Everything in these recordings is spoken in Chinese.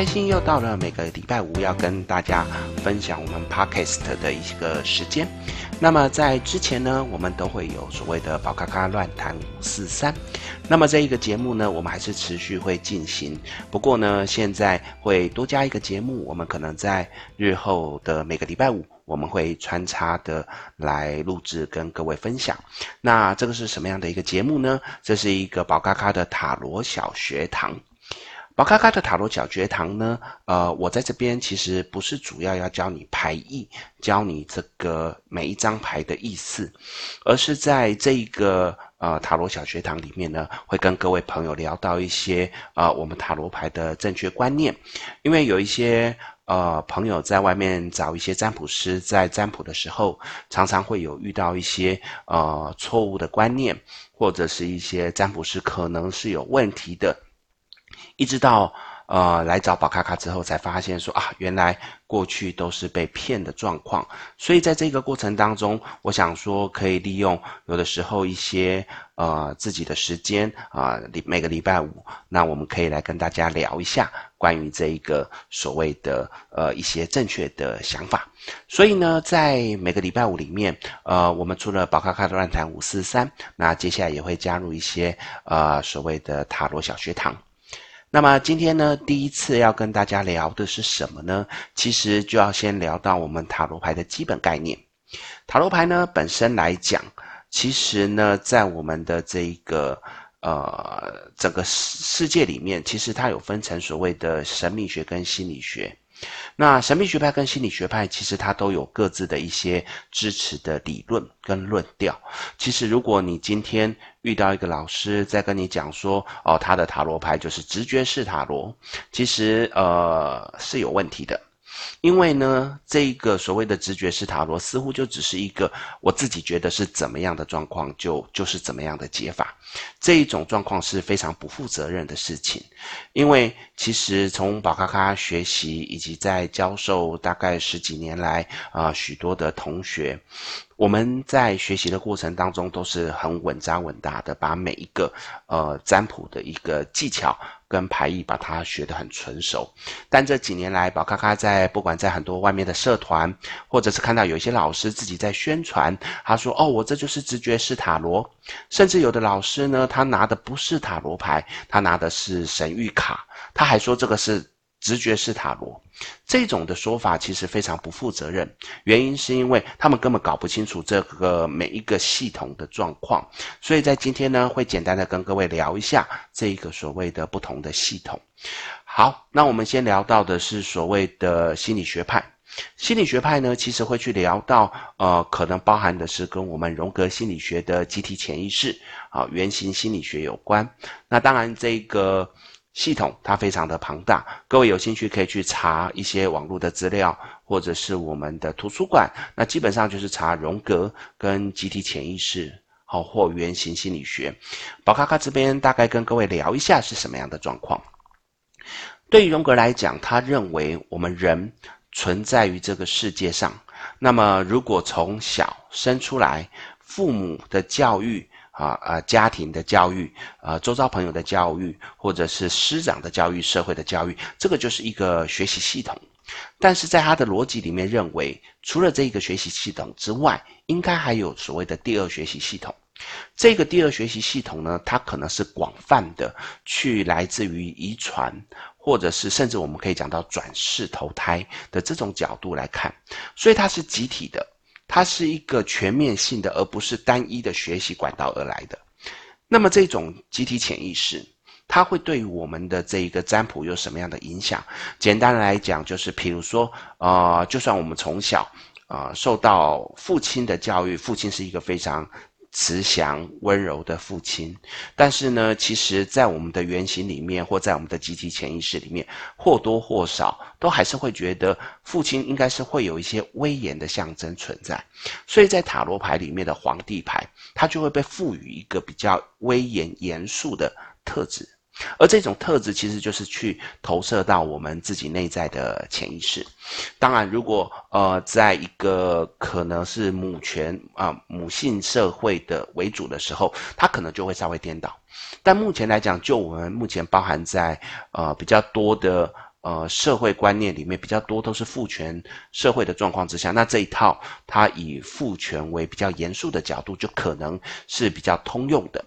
开心又到了每个礼拜五要跟大家分享我们 Podcast 的一个时间。那么在之前呢，我们都会有所谓的宝咖咖乱谈五四三。那么这一个节目呢，我们还是持续会进行。不过呢，现在会多加一个节目，我们可能在日后的每个礼拜五。我们会穿插的来录制跟各位分享。那这个是什么样的一个节目呢？这是一个宝咖咖的塔罗小学堂。宝咖咖的塔罗小学堂呢，呃，我在这边其实不是主要要教你牌意，教你这个每一张牌的意思，而是在这一个呃塔罗小学堂里面呢，会跟各位朋友聊到一些呃我们塔罗牌的正确观念，因为有一些。呃，朋友在外面找一些占卜师，在占卜的时候，常常会有遇到一些呃错误的观念，或者是一些占卜师可能是有问题的，一直到。呃，来找宝咖咖之后，才发现说啊，原来过去都是被骗的状况。所以在这个过程当中，我想说可以利用有的时候一些呃自己的时间啊，礼、每个礼拜五，那我们可以来跟大家聊一下关于这一个所谓的呃一些正确的想法。所以呢，在每个礼拜五里面，呃，我们除了宝咖咖的乱谈五四三，那接下来也会加入一些呃所谓的塔罗小学堂。那么今天呢，第一次要跟大家聊的是什么呢？其实就要先聊到我们塔罗牌的基本概念。塔罗牌呢，本身来讲，其实呢，在我们的这一个呃整个世世界里面，其实它有分成所谓的神秘学跟心理学。那神秘学派跟心理学派，其实它都有各自的一些支持的理论跟论调。其实，如果你今天遇到一个老师在跟你讲说，哦，他的塔罗牌就是直觉式塔罗，其实呃是有问题的。因为呢，这个所谓的直觉式塔罗似乎就只是一个我自己觉得是怎么样的状况，就就是怎么样的解法。这一种状况是非常不负责任的事情。因为其实从宝咖咖学习以及在教授大概十几年来啊，呃，许多的同学。我们在学习的过程当中都是很稳扎稳打的，把每一个呃占卜的一个技巧跟牌艺把它学得很纯熟。但这几年来，宝咖咖在不管在很多外面的社团，或者是看到有一些老师自己在宣传，他说：“哦，我这就是直觉式塔罗。”甚至有的老师呢，他拿的不是塔罗牌，他拿的是神谕卡，他还说这个是。直觉式塔罗这种的说法其实非常不负责任，原因是因为他们根本搞不清楚这个每一个系统的状况，所以在今天呢，会简单的跟各位聊一下这一个所谓的不同的系统。好，那我们先聊到的是所谓的心理学派。心理学派呢，其实会去聊到，呃，可能包含的是跟我们荣格心理学的集体潜意识啊、原型心理学有关。那当然这个。系统它非常的庞大，各位有兴趣可以去查一些网络的资料，或者是我们的图书馆。那基本上就是查荣格跟集体潜意识，好或原型心理学。宝咖咖这边大概跟各位聊一下是什么样的状况。对于荣格来讲，他认为我们人存在于这个世界上，那么如果从小生出来，父母的教育。啊啊，家庭的教育，呃，周遭朋友的教育，或者是师长的教育，社会的教育，这个就是一个学习系统。但是在他的逻辑里面认为，除了这个学习系统之外，应该还有所谓的第二学习系统。这个第二学习系统呢，它可能是广泛的，去来自于遗传，或者是甚至我们可以讲到转世投胎的这种角度来看，所以它是集体的。它是一个全面性的，而不是单一的学习管道而来的。那么这种集体潜意识，它会对于我们的这一个占卜有什么样的影响？简单来讲，就是比如说，呃，就算我们从小，呃，受到父亲的教育，父亲是一个非常。慈祥温柔的父亲，但是呢，其实，在我们的原型里面，或在我们的集体潜意识里面，或多或少都还是会觉得父亲应该是会有一些威严的象征存在。所以在塔罗牌里面的皇帝牌，它就会被赋予一个比较威严严肃的特质。而这种特质其实就是去投射到我们自己内在的潜意识。当然，如果呃，在一个可能是母权啊、母性社会的为主的时候，它可能就会稍微颠倒。但目前来讲，就我们目前包含在呃比较多的。呃，社会观念里面比较多都是父权社会的状况之下，那这一套它以父权为比较严肃的角度，就可能是比较通用的。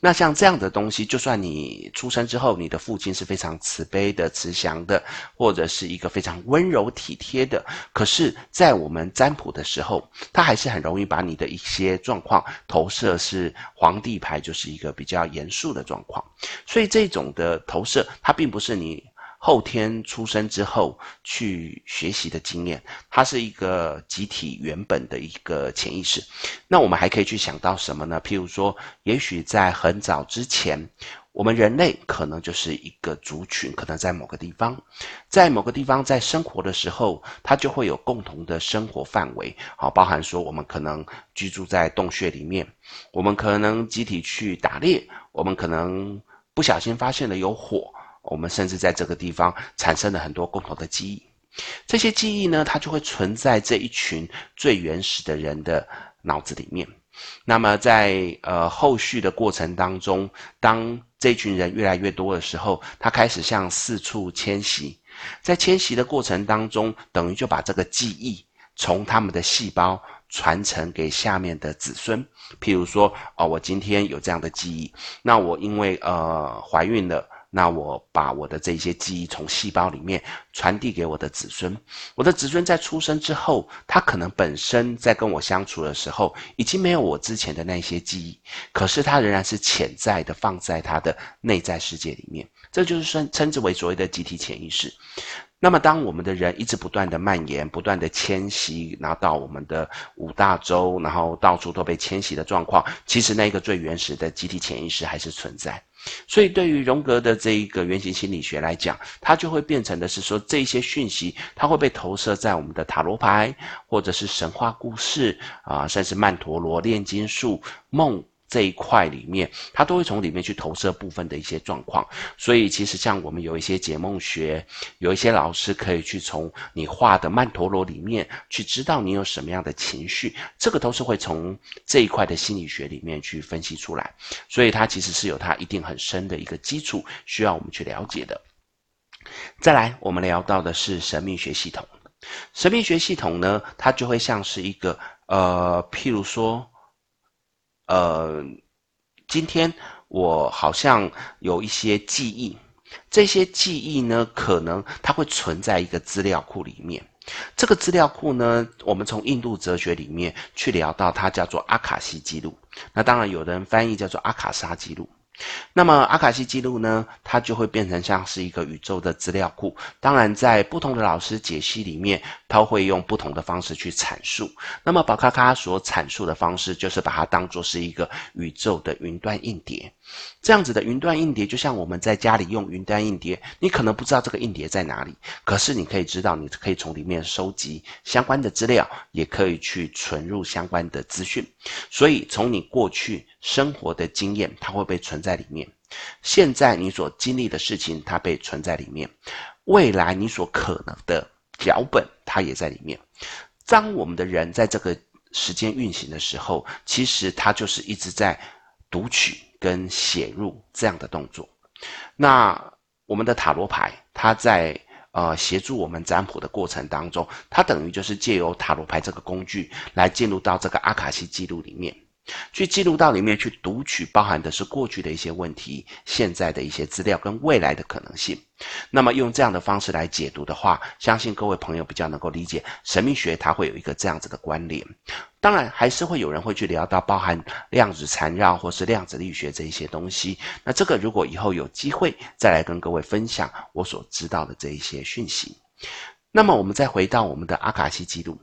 那像这样的东西，就算你出生之后，你的父亲是非常慈悲的、慈祥的，或者是一个非常温柔体贴的，可是，在我们占卜的时候，他还是很容易把你的一些状况投射是皇帝牌，就是一个比较严肃的状况。所以这种的投射，它并不是你。后天出生之后去学习的经验，它是一个集体原本的一个潜意识。那我们还可以去想到什么呢？譬如说，也许在很早之前，我们人类可能就是一个族群，可能在某个地方，在某个地方在生活的时候，它就会有共同的生活范围。好，包含说我们可能居住在洞穴里面，我们可能集体去打猎，我们可能不小心发现了有火。我们甚至在这个地方产生了很多共同的记忆，这些记忆呢，它就会存在这一群最原始的人的脑子里面。那么在呃后续的过程当中，当这群人越来越多的时候，他开始向四处迁徙，在迁徙的过程当中，等于就把这个记忆从他们的细胞传承给下面的子孙。譬如说，哦，我今天有这样的记忆，那我因为呃怀孕了。那我把我的这些记忆从细胞里面传递给我的子孙，我的子孙在出生之后，他可能本身在跟我相处的时候，已经没有我之前的那些记忆，可是他仍然是潜在的放在他的内在世界里面，这就是称称之为所谓的集体潜意识。那么，当我们的人一直不断的蔓延、不断的迁徙，拿到我们的五大洲，然后到处都被迁徙的状况，其实那个最原始的集体潜意识还是存在。所以，对于荣格的这一个原型心理学来讲，它就会变成的是说，这些讯息它会被投射在我们的塔罗牌，或者是神话故事啊，甚至曼陀罗、炼金术、梦。这一块里面，它都会从里面去投射部分的一些状况，所以其实像我们有一些解梦学，有一些老师可以去从你画的曼陀罗里面去知道你有什么样的情绪，这个都是会从这一块的心理学里面去分析出来，所以它其实是有它一定很深的一个基础需要我们去了解的。再来，我们聊到的是神秘学系统，神秘学系统呢，它就会像是一个呃，譬如说。呃，今天我好像有一些记忆，这些记忆呢，可能它会存在一个资料库里面。这个资料库呢，我们从印度哲学里面去聊到，它叫做阿卡西记录。那当然，有的人翻译叫做阿卡莎记录。那么阿卡西记录呢，它就会变成像是一个宇宙的资料库。当然，在不同的老师解析里面，他会用不同的方式去阐述。那么宝咖咖所阐述的方式，就是把它当作是一个宇宙的云端硬碟。这样子的云端硬碟，就像我们在家里用云端硬碟，你可能不知道这个硬碟在哪里，可是你可以知道，你可以从里面收集相关的资料，也可以去存入相关的资讯。所以，从你过去生活的经验，它会被存在里面；现在你所经历的事情，它被存在里面；未来你所可能的脚本，它也在里面。当我们的人在这个时间运行的时候，其实它就是一直在读取。跟写入这样的动作，那我们的塔罗牌，它在呃协助我们占卜的过程当中，它等于就是借由塔罗牌这个工具来进入到这个阿卡西记录里面。去记录到里面去读取，包含的是过去的一些问题，现在的一些资料跟未来的可能性。那么用这样的方式来解读的话，相信各位朋友比较能够理解神秘学它会有一个这样子的关联。当然，还是会有人会去聊到包含量子缠绕或是量子力学这一些东西。那这个如果以后有机会再来跟各位分享我所知道的这一些讯息。那么我们再回到我们的阿卡西记录。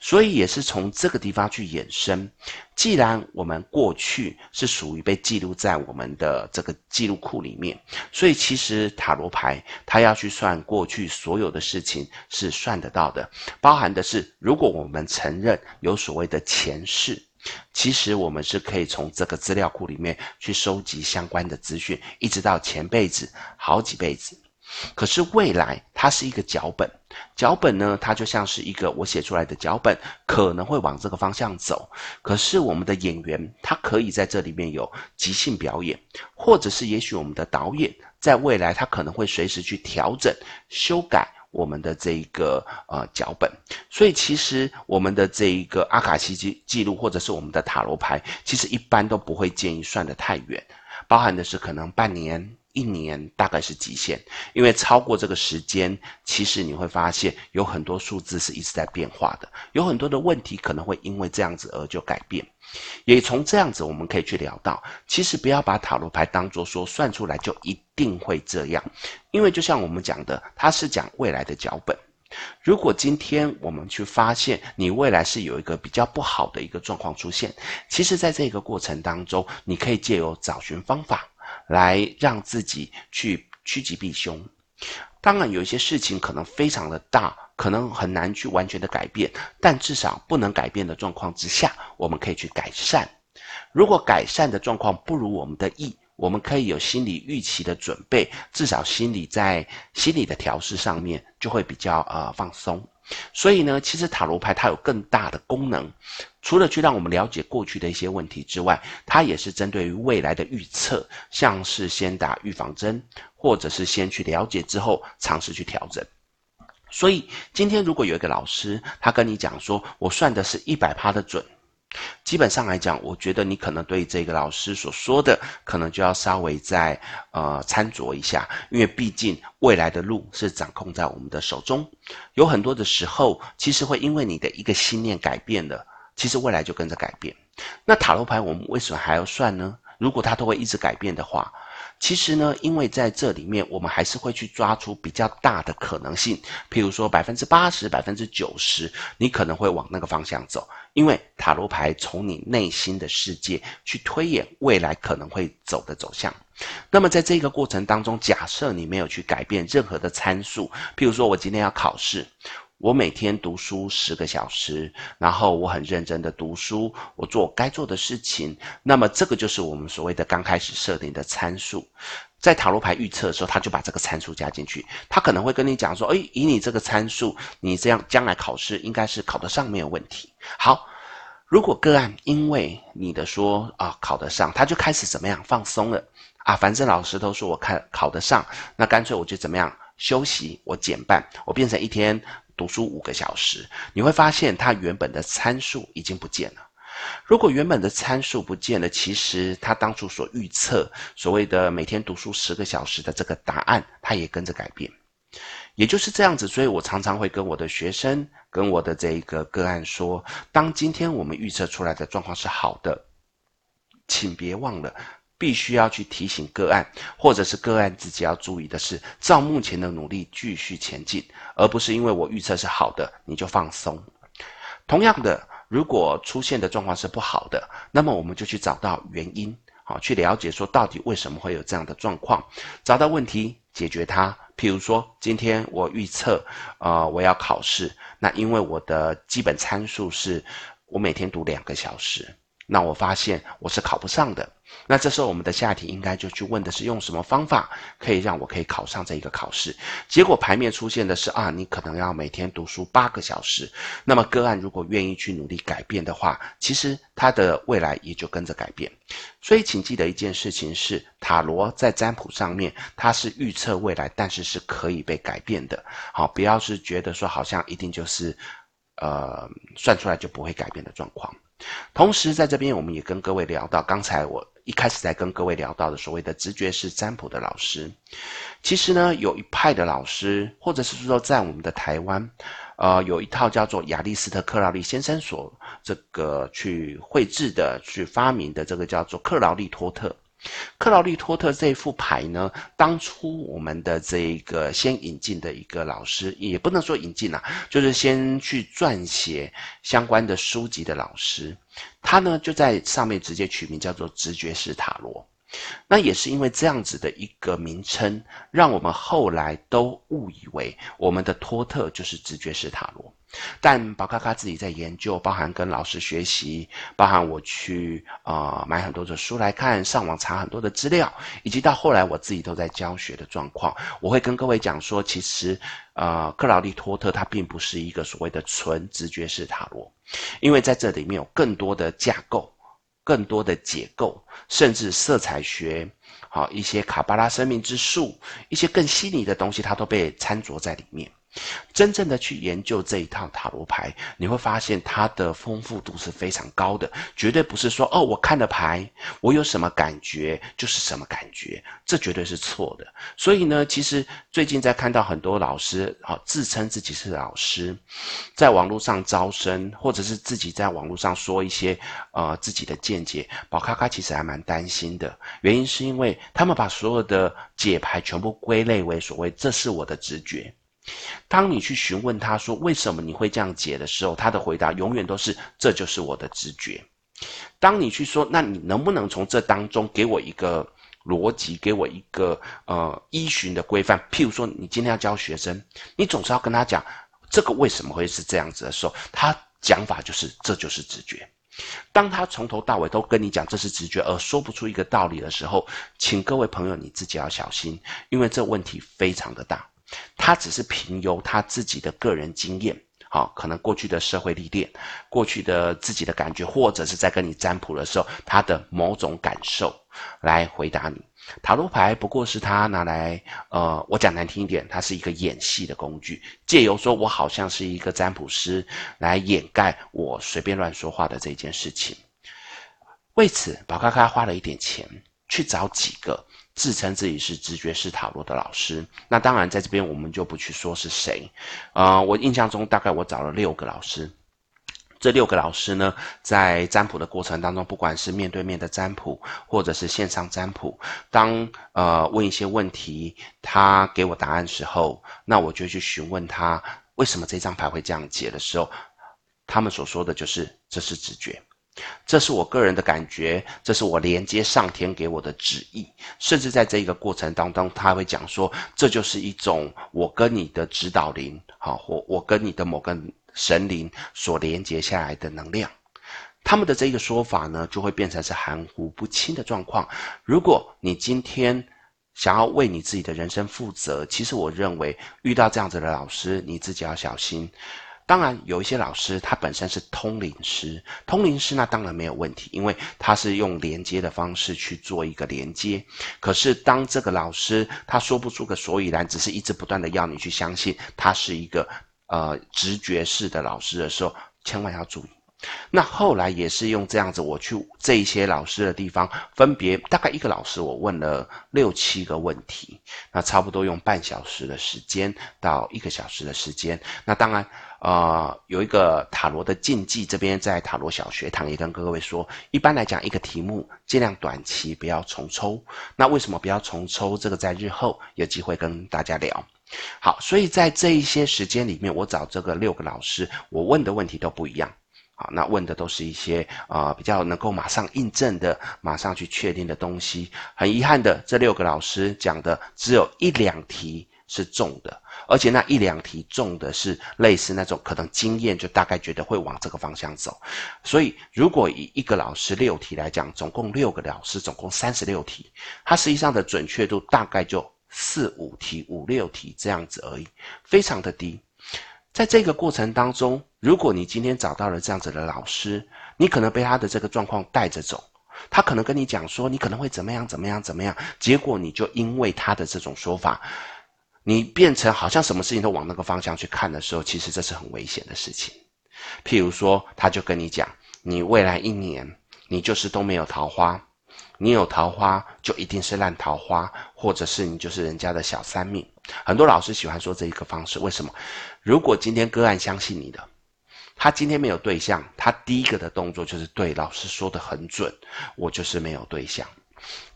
所以也是从这个地方去衍生。既然我们过去是属于被记录在我们的这个记录库里面，所以其实塔罗牌它要去算过去所有的事情是算得到的，包含的是如果我们承认有所谓的前世，其实我们是可以从这个资料库里面去收集相关的资讯，一直到前辈子、好几辈子。可是未来它是一个脚本，脚本呢，它就像是一个我写出来的脚本，可能会往这个方向走。可是我们的演员他可以在这里面有即兴表演，或者是也许我们的导演在未来他可能会随时去调整、修改我们的这一个呃脚本。所以其实我们的这一个阿卡西记记录，或者是我们的塔罗牌，其实一般都不会建议算得太远，包含的是可能半年。一年大概是极限，因为超过这个时间，其实你会发现有很多数字是一直在变化的，有很多的问题可能会因为这样子而就改变。也从这样子，我们可以去聊到，其实不要把塔罗牌当做说算出来就一定会这样，因为就像我们讲的，它是讲未来的脚本。如果今天我们去发现你未来是有一个比较不好的一个状况出现，其实在这个过程当中，你可以借由找寻方法。来让自己去趋吉避凶。当然，有一些事情可能非常的大，可能很难去完全的改变，但至少不能改变的状况之下，我们可以去改善。如果改善的状况不如我们的意，我们可以有心理预期的准备，至少心理在心理的调试上面就会比较呃放松。所以呢，其实塔罗牌它有更大的功能，除了去让我们了解过去的一些问题之外，它也是针对于未来的预测，像是先打预防针，或者是先去了解之后尝试去调整。所以今天如果有一个老师，他跟你讲说，我算的是一百趴的准。基本上来讲，我觉得你可能对这个老师所说的，可能就要稍微再呃参酌一下，因为毕竟未来的路是掌控在我们的手中，有很多的时候，其实会因为你的一个信念改变了，其实未来就跟着改变。那塔罗牌我们为什么还要算呢？如果它都会一直改变的话。其实呢，因为在这里面，我们还是会去抓出比较大的可能性，譬如说百分之八十、百分之九十，你可能会往那个方向走。因为塔罗牌从你内心的世界去推演未来可能会走的走向。那么在这个过程当中，假设你没有去改变任何的参数，譬如说我今天要考试。我每天读书十个小时，然后我很认真的读书，我做该做的事情。那么这个就是我们所谓的刚开始设定的参数。在塔罗牌预测的时候，他就把这个参数加进去。他可能会跟你讲说：“诶，以你这个参数，你这样将来考试应该是考得上没有问题。”好，如果个案因为你的说啊考得上，他就开始怎么样放松了啊？反正老师都说我看考得上，那干脆我就怎么样休息，我减半，我变成一天。读书五个小时，你会发现他原本的参数已经不见了。如果原本的参数不见了，其实他当初所预测所谓的每天读书十个小时的这个答案，它也跟着改变。也就是这样子，所以我常常会跟我的学生、跟我的这一个个案说：当今天我们预测出来的状况是好的，请别忘了。必须要去提醒个案，或者是个案自己要注意的是，照目前的努力继续前进，而不是因为我预测是好的，你就放松。同样的，如果出现的状况是不好的，那么我们就去找到原因，好，去了解说到底为什么会有这样的状况，找到问题，解决它。譬如说，今天我预测，呃，我要考试，那因为我的基本参数是我每天读两个小时。那我发现我是考不上的，那这时候我们的下题应该就去问的是用什么方法可以让我可以考上这一个考试？结果牌面出现的是啊，你可能要每天读书八个小时。那么个案如果愿意去努力改变的话，其实他的未来也就跟着改变。所以请记得一件事情是，塔罗在占卜上面它是预测未来，但是是可以被改变的。好，不要是觉得说好像一定就是，呃，算出来就不会改变的状况。同时，在这边我们也跟各位聊到，刚才我一开始在跟各位聊到的所谓的直觉是占卜的老师，其实呢，有一派的老师，或者是说在我们的台湾，呃，有一套叫做亚历斯特克劳利先生所这个去绘制的、去发明的这个叫做克劳利托特。克劳利托特这副牌呢，当初我们的这个先引进的一个老师，也不能说引进啦，就是先去撰写相关的书籍的老师，他呢就在上面直接取名叫做直觉式塔罗。那也是因为这样子的一个名称，让我们后来都误以为我们的托特就是直觉式塔罗。但宝咖咖自己在研究，包含跟老师学习，包含我去啊、买很多的书来看，上网查很多的资料，以及到后来我自己都在教学的状况，我会跟各位讲说，其实呃克劳利托特它并不是一个所谓的纯直觉式塔罗，因为在这里面有更多的架构，更多的解构，甚至色彩学，好一些卡巴拉生命之树，一些更细腻的东西，它都被掺着在里面。真正的去研究这一套塔罗牌，你会发现它的丰富度是非常高的，绝对不是说哦，我看了牌，我有什么感觉就是什么感觉，这绝对是错的。所以呢，其实最近在看到很多老师，好自称自己是老师，在网络上招生，或者是自己在网络上说一些呃自己的见解，宝咖咖其实还蛮担心的。原因是因为他们把所有的解牌全部归类为所谓这是我的直觉。当你去询问他说为什么你会这样解的时候，他的回答永远都是这就是我的直觉。当你去说那你能不能从这当中给我一个逻辑，给我一个呃依循的规范？譬如说你今天要教学生，你总是要跟他讲这个为什么会是这样子的时候，他讲法就是这就是直觉。当他从头到尾都跟你讲这是直觉，而说不出一个道理的时候，请各位朋友你自己要小心，因为这问题非常的大。他只是凭由他自己的个人经验，好，可能过去的社会历练，过去的自己的感觉，或者是在跟你占卜的时候，他的某种感受来回答你。塔罗牌不过是他拿来，呃，我讲难听一点，它是一个演戏的工具，借由说我好像是一个占卜师来掩盖我随便乱说话的这件事情。为此，宝咖咖花了一点钱去找几个。自称自己是直觉式塔罗的老师，那当然在这边我们就不去说是谁。呃，我印象中大概我找了六个老师，这六个老师呢，在占卜的过程当中，不管是面对面的占卜，或者是线上占卜，当呃问一些问题，他给我答案时候，那我就去询问他为什么这张牌会这样解的时候，他们所说的就是这是直觉。这是我个人的感觉，这是我连接上天给我的旨意，甚至在这一个过程当中，他会讲说，这就是一种我跟你的指导灵，好，或我跟你的某个神灵所连接下来的能量。他们的这个说法呢，就会变成是含糊不清的状况。如果你今天想要为你自己的人生负责，其实我认为遇到这样子的老师，你自己要小心。当然，有一些老师他本身是通灵师，通灵师那当然没有问题，因为他是用连接的方式去做一个连接。可是当这个老师他说不出个所以然，只是一直不断的要你去相信他是一个呃直觉式的老师的时候，千万要注意。那后来也是用这样子，我去这一些老师的地方，分别大概一个老师，我问了六七个问题，那差不多用半小时的时间到一个小时的时间。那当然，呃，有一个塔罗的禁忌，这边在塔罗小学堂也跟各位说，一般来讲，一个题目尽量短期不要重抽。那为什么不要重抽？这个在日后有机会跟大家聊。好，所以在这一些时间里面，我找这个六个老师，我问的问题都不一样。好，那问的都是一些啊、比较能够马上印证的、马上去确定的东西。很遗憾的，这六个老师讲的只有一两题是中的，而且那一两题中的是类似那种可能经验就大概觉得会往这个方向走。所以，如果以一个老师六题来讲，总共六个老师，总共三十六题，它实际上的准确度大概就四五题、五六题这样子而已，非常的低。在这个过程当中，如果你今天找到了这样子的老师，你可能被他的这个状况带着走，他可能跟你讲说你可能会怎么样怎么样怎么样，结果你就因为他的这种说法，你变成好像什么事情都往那个方向去看的时候，其实这是很危险的事情。譬如说，他就跟你讲，你未来一年你就是都没有桃花。你有桃花就一定是烂桃花，或者是你就是人家的小三命。很多老师喜欢说这一个方式，为什么？如果今天个案相信你的，他今天没有对象，他第一个的动作就是对老师说的很准，我就是没有对象。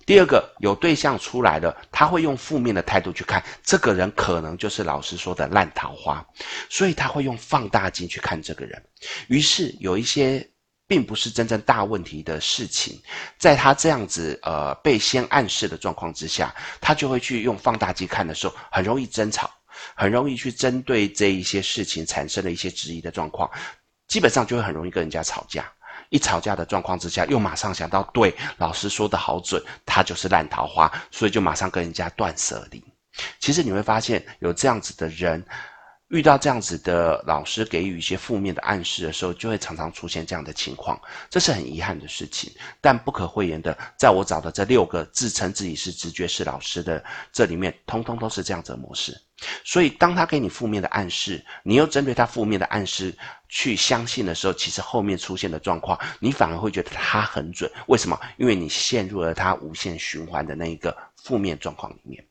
第二个有对象出来了，他会用负面的态度去看这个人，可能就是老师说的烂桃花，所以他会用放大镜去看这个人。于是有一些。并不是真正大问题的事情，在他这样子呃被先暗示的状况之下，他就会去用放大镜看的时候，很容易争吵，很容易去针对这一些事情产生了一些质疑的状况，基本上就会很容易跟人家吵架。一吵架的状况之下，又马上想到对老师说的好准，他就是烂桃花，所以就马上跟人家断舍离。其实你会发现，有这样子的人。遇到这样子的老师给予一些负面的暗示的时候，就会常常出现这样的情况，这是很遗憾的事情。但不可讳言的，在我找的这六个自称自己是直觉式老师的这里面，通通都是这样子的模式。所以，当他给你负面的暗示，你又针对他负面的暗示去相信的时候，其实后面出现的状况，你反而会觉得它很准。为什么？因为你陷入了它无限循环的那一个负面状况里面。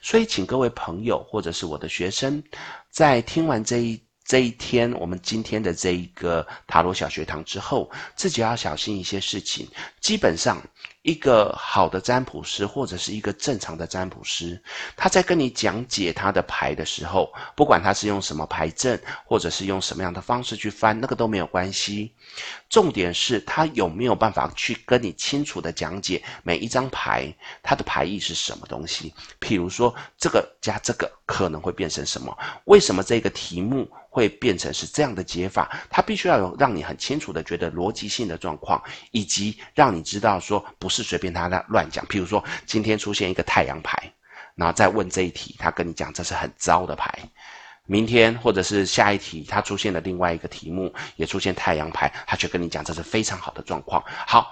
所以，请各位朋友或者是我的学生，在听完这一这一天我们今天的这一个塔罗小学堂之后，自己要小心一些事情。基本上，一个好的占卜师或者是一个正常的占卜师，他在跟你讲解他的牌的时候，不管他是用什么牌阵，或者是用什么样的方式去翻，那个都没有关系。重点是他有没有办法去跟你清楚地讲解每一张牌它的牌意是什么东西？譬如说，这个加这个可能会变成什么？为什么这个题目会变成是这样的解法？他必须要有让你很清楚的觉得逻辑性的状况，以及让你知道说不是随便他乱乱讲。譬如说，今天出现一个太阳牌，然后再问这一题，他跟你讲这是很糟的牌。明天或者是下一题，他出现了另外一个题目，也出现太阳牌，他却跟你讲这是非常好的状况。好，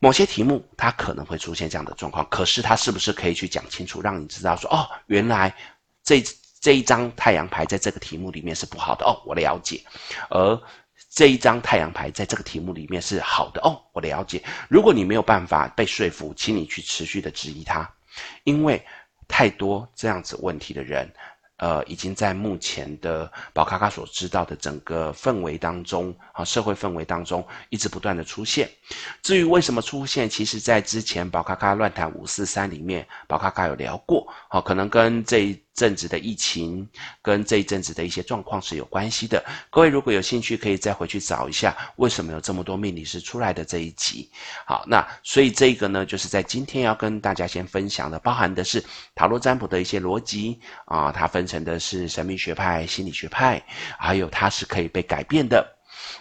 某些题目他可能会出现这样的状况，可是他是不是可以去讲清楚，让你知道说，哦，原来这这一张太阳牌在这个题目里面是不好的哦，我了解。而这一张太阳牌在这个题目里面是好的哦，我了解。如果你没有办法被说服，请你去持续的质疑他，因为太多这样子问题的人。呃，已经在目前的宝咖咖所知道的整个氛围当中啊，社会氛围当中一直不断的出现。至于为什么出现，其实在之前宝咖咖乱谈五四三里面，宝咖咖有聊过，好，可能跟这。阵子的疫情跟这一阵子的一些状况是有关系的。各位如果有兴趣，可以再回去找一下为什么有这么多命理师出来的这一集。好，那所以这个呢，就是在今天要跟大家先分享的，包含的是塔罗占卜的一些逻辑啊，它分成的是神秘学派、心理学派，还有它是可以被改变的。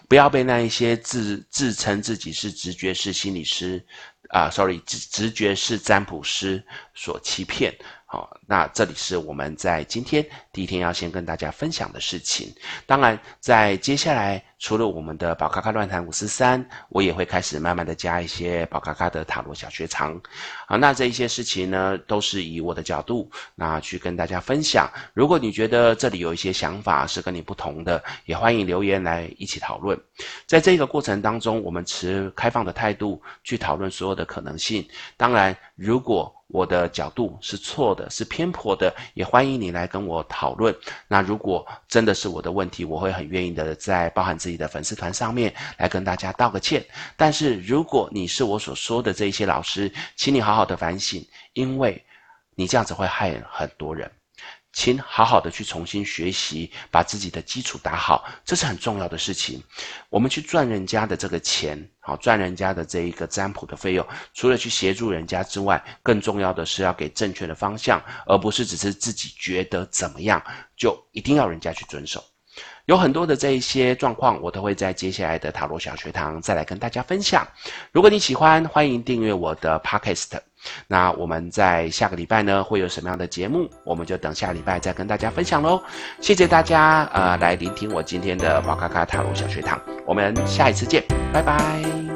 不要被那一些自自称自己是直觉式心理师啊，sorry，直直觉式占卜师所欺骗。好，那这里是我们在今天第一天要先跟大家分享的事情。当然，在接下来，除了我们的宝咖咖乱谈五四三，我也会开始慢慢的加一些宝咖咖的塔罗小学堂。好，那这一些事情呢，都是以我的角度，那去跟大家分享。如果你觉得这里有一些想法是跟你不同的，也欢迎留言来一起讨论。在这个过程当中，我们持开放的态度去讨论所有的可能性。当然，如果我的角度是错的，是偏颇的，也欢迎你来跟我讨论。那如果真的是我的问题，我会很愿意的在包含自己的粉丝团上面来跟大家道个歉。但是如果你是我所说的这一些老师，请你好好的反省，因为你这样子会害很多人。请好好的去重新学习，把自己的基础打好，这是很重要的事情。我们去赚人家的这个钱，好赚人家的这一个占卜的费用，除了去协助人家之外，更重要的是要给正确的方向，而不是只是自己觉得怎么样，就一定要人家去遵守。有很多的这一些状况，我都会在接下来的塔罗小学堂再来跟大家分享。如果你喜欢，欢迎订阅我的 Podcast。那我们在下个礼拜呢，会有什么样的节目，我们就等下礼拜再跟大家分享喽。谢谢大家，呃，来聆听我今天的哇咔咔塔罗小学堂。我们下一次见，拜拜。